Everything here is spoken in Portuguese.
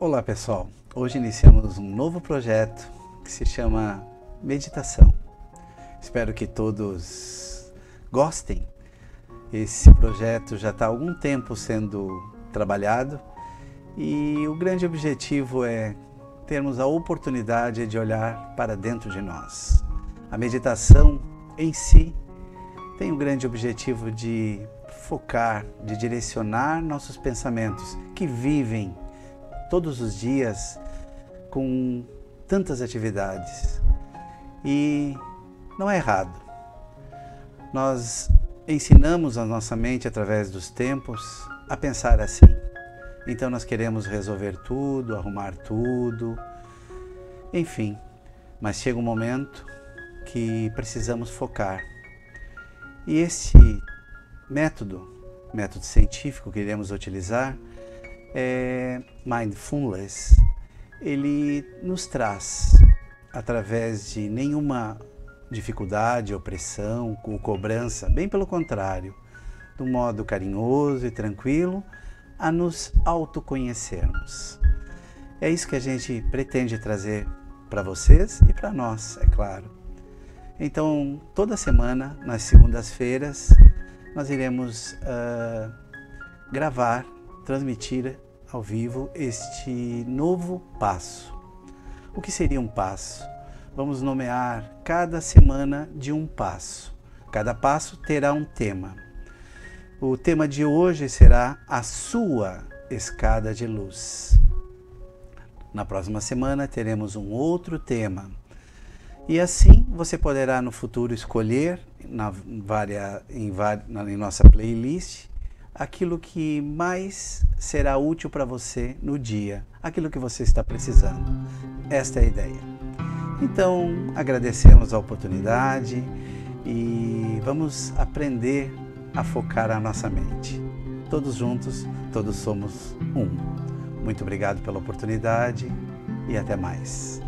Olá pessoal, hoje iniciamos um novo projeto que se chama Meditação. Espero que todos gostem. Esse projeto já está há algum tempo sendo trabalhado e o grande objetivo é termos a oportunidade de olhar para dentro de nós. A meditação em si tem o grande objetivo de focar, de direcionar nossos pensamentos que vivem todos os dias com tantas atividades. E não é errado. Nós ensinamos a nossa mente através dos tempos a pensar assim. Então nós queremos resolver tudo, arrumar tudo, enfim. Mas chega um momento que precisamos focar. E esse método, método científico que iremos utilizar, é, mindfulness, ele nos traz, através de nenhuma dificuldade, opressão, ou cobrança, bem pelo contrário, um modo carinhoso e tranquilo, a nos autoconhecermos. É isso que a gente pretende trazer para vocês e para nós, é claro. Então, toda semana, nas segundas-feiras, nós iremos uh, gravar transmitir ao vivo este novo passo. O que seria um passo? Vamos nomear cada semana de um passo. Cada passo terá um tema. O tema de hoje será a sua escada de luz. Na próxima semana teremos um outro tema. E assim você poderá no futuro escolher na, varia, em, em nossa playlist aquilo que mais será útil para você no dia, aquilo que você está precisando. Esta é a ideia. Então, agradecemos a oportunidade e vamos aprender a focar a nossa mente. Todos juntos, todos somos um. Muito obrigado pela oportunidade e até mais.